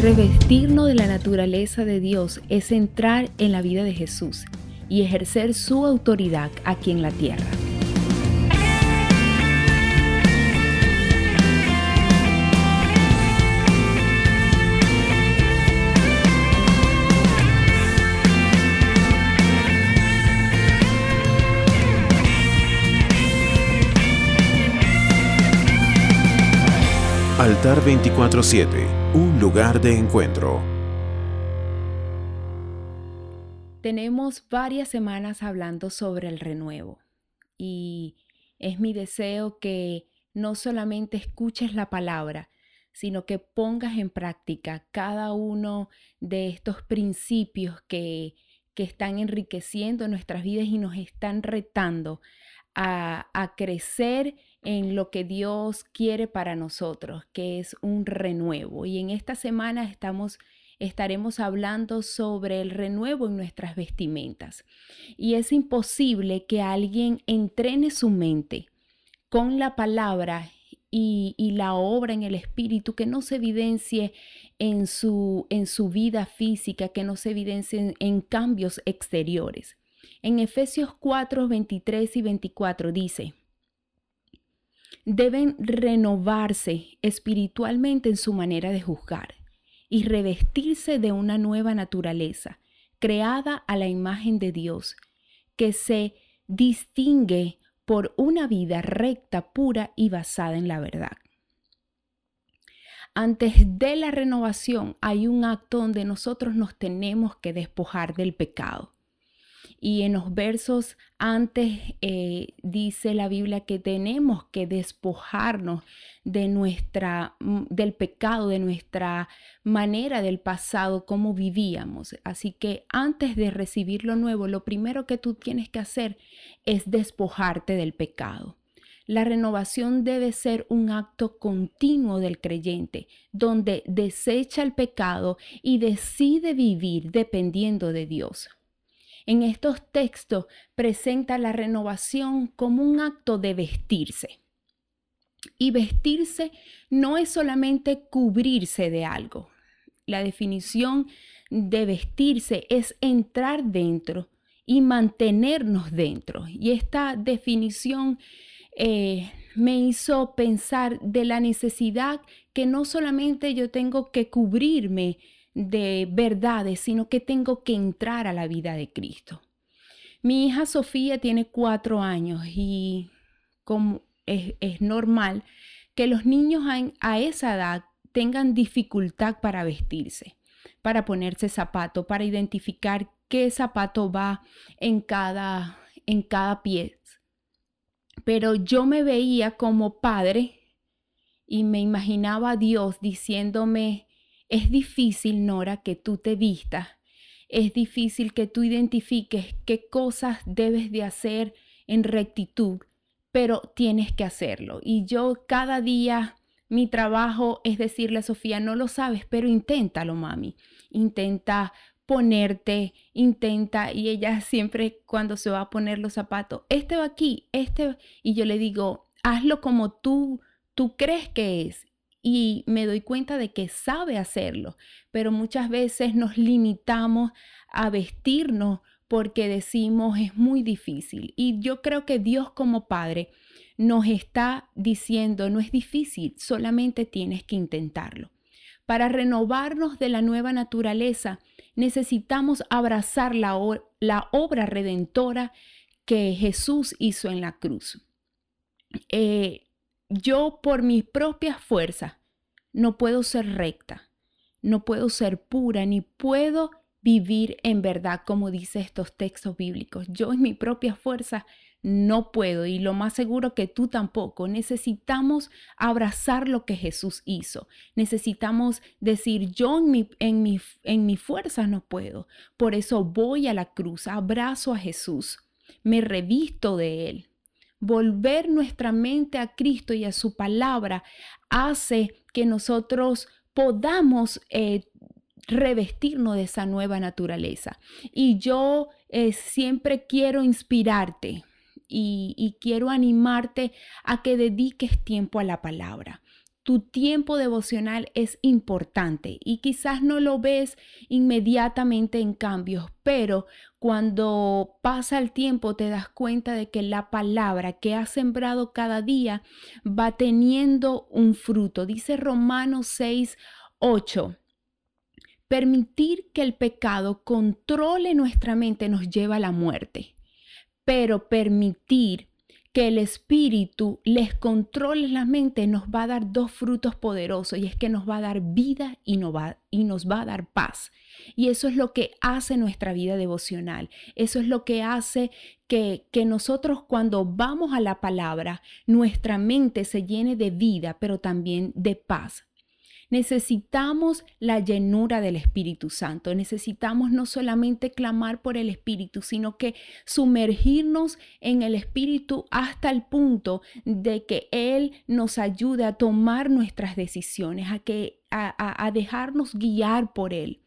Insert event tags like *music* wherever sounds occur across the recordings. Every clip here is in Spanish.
Revestirnos de la naturaleza de Dios es entrar en la vida de Jesús y ejercer su autoridad aquí en la tierra. Altar 24-7 un lugar de encuentro. Tenemos varias semanas hablando sobre el renuevo y es mi deseo que no solamente escuches la palabra, sino que pongas en práctica cada uno de estos principios que, que están enriqueciendo nuestras vidas y nos están retando a, a crecer en lo que Dios quiere para nosotros, que es un renuevo. Y en esta semana estamos estaremos hablando sobre el renuevo en nuestras vestimentas. Y es imposible que alguien entrene su mente con la palabra y, la obra en el espíritu que no se evidencie en su, en su vida física, que no se evidencie en cambios exteriores. En Efesios 4, 23 y 24 dice, deben renovarse espiritualmente en su manera de juzgar y revestirse de una nueva naturaleza, creada a la imagen de Dios, que se distingue por una vida recta, pura y basada en la verdad. Antes de la renovación hay un acto donde nosotros nos tenemos que despojar del pecado. Y en los versos antes eh, dice la Biblia que tenemos que despojarnos de nuestra, mm, del pecado, de nuestra manera del pasado, cómo vivíamos. Así que antes de recibir lo nuevo, lo primero que tú tienes que hacer es despojarte del pecado. La renovación debe ser un acto continuo del creyente, donde desecha el pecado y decide vivir dependiendo de Dios en estos textos presenta la renovación como un acto de vestirse. Y vestirse no es solamente cubrirse de algo. La definición de vestirse es entrar dentro y mantenernos dentro. Y esta definición eh, me hizo pensar de la necesidad que no solamente yo tengo que cubrirme de verdades, sino que tengo que entrar a la vida de Cristo. Mi hija Sofía tiene cuatro años y como es, normal que los niños a, esa edad tengan dificultad para vestirse, para ponerse zapato, para identificar qué zapato va en cada, en cada pie. Pero yo me veía como padre y me imaginaba a Dios diciéndome, es difícil, Nora, que tú te vistas. Es difícil que tú identifiques qué cosas debes de hacer en rectitud, pero tienes que hacerlo. Y yo cada día mi trabajo es decirle a Sofía, no lo sabes, pero inténtalo, mami. Intenta ponerte, intenta, y ella siempre cuando se va a poner los zapatos, este va aquí, este, y yo le digo, hazlo como tú, tú crees que es, y me doy cuenta de que sabe hacerlo, pero muchas veces nos limitamos a vestirnos porque decimos es muy difícil. Y yo creo que Dios como Padre nos está diciendo no es difícil, solamente tienes que intentarlo. Para renovarnos de la nueva naturaleza, necesitamos abrazar la, la obra redentora que Jesús hizo en la cruz. Eh, yo por mis propias fuerzas no puedo ser recta, no puedo ser pura, ni puedo vivir en verdad como dice estos textos bíblicos. Yo en mi propia fuerza no puedo y lo más seguro que tú tampoco. Necesitamos abrazar lo que Jesús hizo. Necesitamos decir, yo en mi, en mi, en mi fuerza no puedo. Por eso voy a la cruz, abrazo a Jesús, me revisto de Él. Volver nuestra mente a Cristo y a su palabra hace que nosotros podamos eh, revestirnos de esa nueva naturaleza. Y yo eh, siempre quiero inspirarte y, quiero animarte a que dediques tiempo a la palabra. Tu tiempo devocional es importante y quizás no lo ves inmediatamente en cambios, pero cuando pasa el tiempo te das cuenta de que la palabra que has sembrado cada día va teniendo un fruto. Dice Romanos 6, 8. Permitir que el pecado controle nuestra mente nos lleva a la muerte, pero permitir que el espíritu les controle la mente nos va a dar dos frutos poderosos y es que nos va a dar vida y, va, y nos va a dar paz. Y eso es lo que hace nuestra vida devocional. Eso es lo que hace que, que nosotros cuando vamos a la palabra, nuestra mente se llene de vida, pero también de paz. Necesitamos la llenura del Espíritu Santo. Necesitamos no solamente clamar por el Espíritu, sino que sumergirnos en el Espíritu hasta el punto de que Él nos ayude a tomar nuestras decisiones, a, que, a, dejarnos guiar por Él.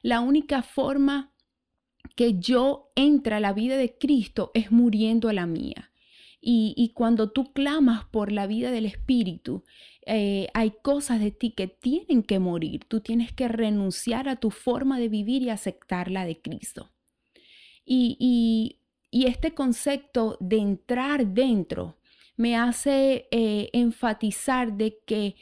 La única forma que yo entre a la vida de Cristo es muriendo a la mía. Y, cuando tú clamas por la vida del Espíritu, eh, hay cosas de ti que tienen que morir. Tú tienes que renunciar a tu forma de vivir y aceptar la de Cristo. Y, este concepto de entrar dentro me hace eh, enfatizar de que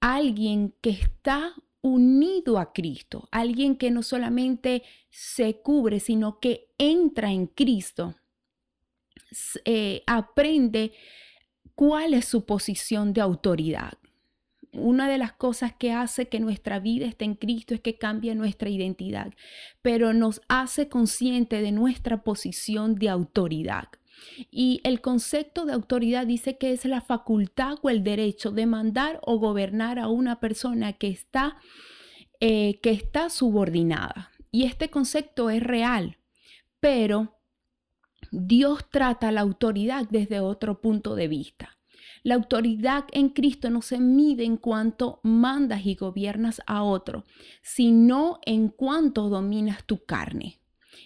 alguien que está unido a Cristo, alguien que no solamente se cubre, sino que entra en Cristo, eh, aprende cuál es su posición de autoridad una de las cosas que hace que nuestra vida esté en Cristo es que cambia nuestra identidad, pero nos hace consciente de nuestra posición de autoridad. Y el concepto de autoridad dice que es la facultad o el derecho de mandar o gobernar a una persona que está, eh, que está subordinada. Y este concepto es real, pero Dios trata la autoridad desde otro punto de vista. La autoridad en Cristo no se mide en cuanto mandas y gobiernas a otro, sino en cuanto dominas tu carne.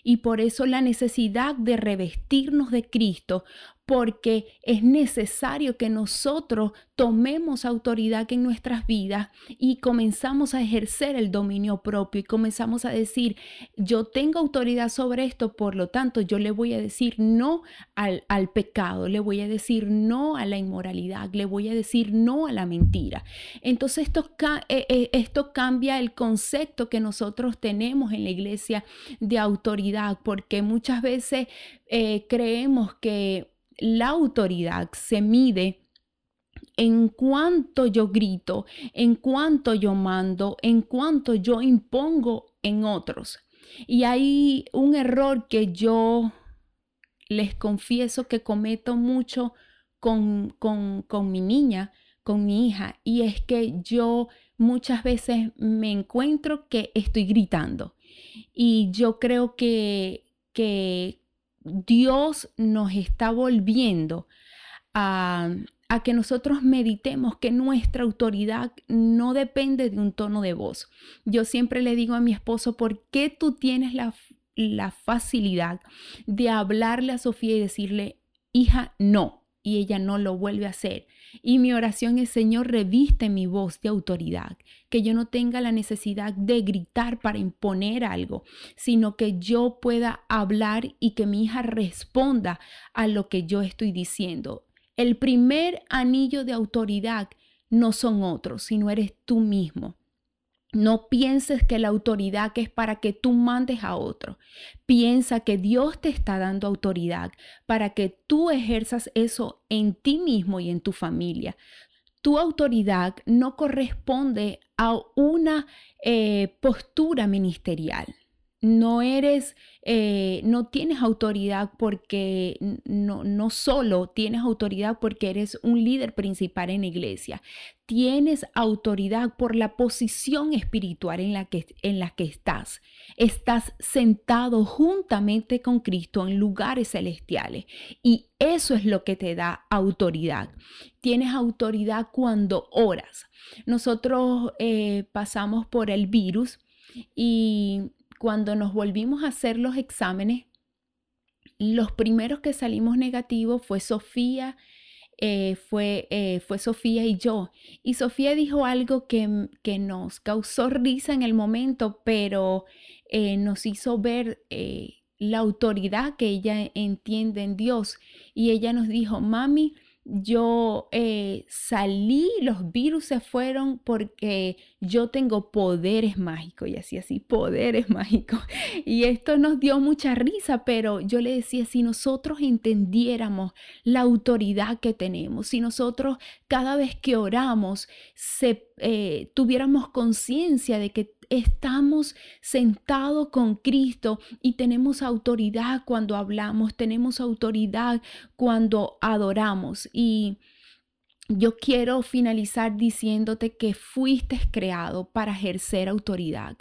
Y por eso la necesidad de revestirnos de Cristo porque es necesario que nosotros tomemos autoridad en nuestras vidas y comenzamos a ejercer el dominio propio y comenzamos a decir, yo tengo autoridad sobre esto, por lo tanto yo le voy a decir no al, pecado, le voy a decir no a la inmoralidad, le voy a decir no a la mentira. Entonces esto, eh, eh, esto cambia el concepto que nosotros tenemos en la iglesia de autoridad, porque muchas veces eh, creemos que la autoridad se mide en cuanto yo grito, en cuanto yo mando, en cuanto yo impongo en otros. Y hay un error que yo les confieso que cometo mucho con, con, con mi niña, con mi hija, y es que yo muchas veces me encuentro que estoy gritando. Y yo creo que, que Dios nos está volviendo a, que nosotros meditemos que nuestra autoridad no depende de un tono de voz. Yo siempre le digo a mi esposo, ¿por qué tú tienes la, la facilidad de hablarle a Sofía y decirle, hija, no? Y ella no lo vuelve a hacer. Y mi oración es, Señor, reviste mi voz de autoridad, que yo no tenga la necesidad de gritar para imponer algo, sino que yo pueda hablar y que mi hija responda a lo que yo estoy diciendo. El primer anillo de autoridad no son otros, sino eres tú mismo. No pienses que la autoridad es para que tú mandes a otro. Piensa que Dios te está dando autoridad para que tú ejerzas eso en ti mismo y en tu familia. Tu autoridad no corresponde a una eh, postura ministerial. no eres, eh, no tienes autoridad porque no, no solo tienes autoridad porque eres un líder principal en la iglesia, tienes autoridad por la posición espiritual en la que, en la que estás. Estás sentado juntamente con Cristo en lugares celestiales y eso es lo que te da autoridad. Tienes autoridad cuando oras. Nosotros eh, pasamos por el virus y cuando nos volvimos a hacer los exámenes, los primeros que salimos negativos fue Sofía, eh, fue, eh, fue Sofía y yo. Y Sofía dijo algo que, que nos causó risa en el momento, pero eh, nos hizo ver la autoridad que ella entiende en Dios. Y ella nos dijo, mami, yo eh, salí, los virus se fueron porque yo tengo poderes mágicos y así, así, poderes *laughs* mágicos. Y esto nos dio mucha risa, pero yo le decía, si nosotros entendiéramos la autoridad que tenemos, si nosotros cada vez que oramos se, eh, tuviéramos conciencia de que estamos sentados con Cristo y tenemos autoridad cuando hablamos, tenemos autoridad cuando adoramos. Y yo quiero finalizar diciéndote que fuiste creado para ejercer autoridad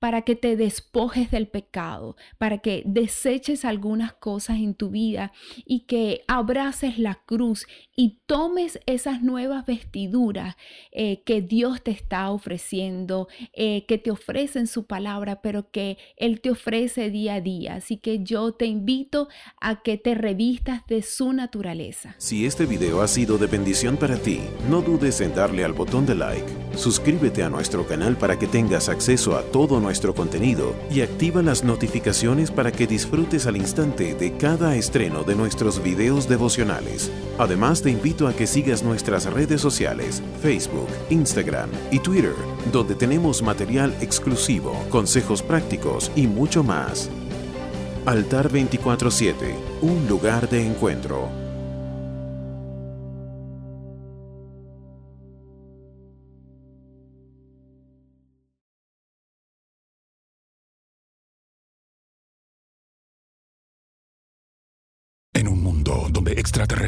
para que te despojes del pecado, para que deseches algunas cosas en tu vida y que abraces la cruz y tomes esas nuevas vestiduras eh, que Dios te está ofreciendo, eh, que te ofrece en su palabra, pero que Él te ofrece día a día. Así que yo te invito a que te revistas de su naturaleza. Si este video ha sido de bendición para ti, no dudes en darle al botón de like, suscríbete a nuestro canal para que tengas acceso a todo nuestro nuestro contenido y activa las notificaciones para que disfrutes al instante de cada estreno de nuestros videos devocionales. Además te invito a que sigas nuestras redes sociales, Facebook, Instagram y Twitter, donde tenemos material exclusivo, consejos prácticos y mucho más. Altar 24-7, un lugar de encuentro.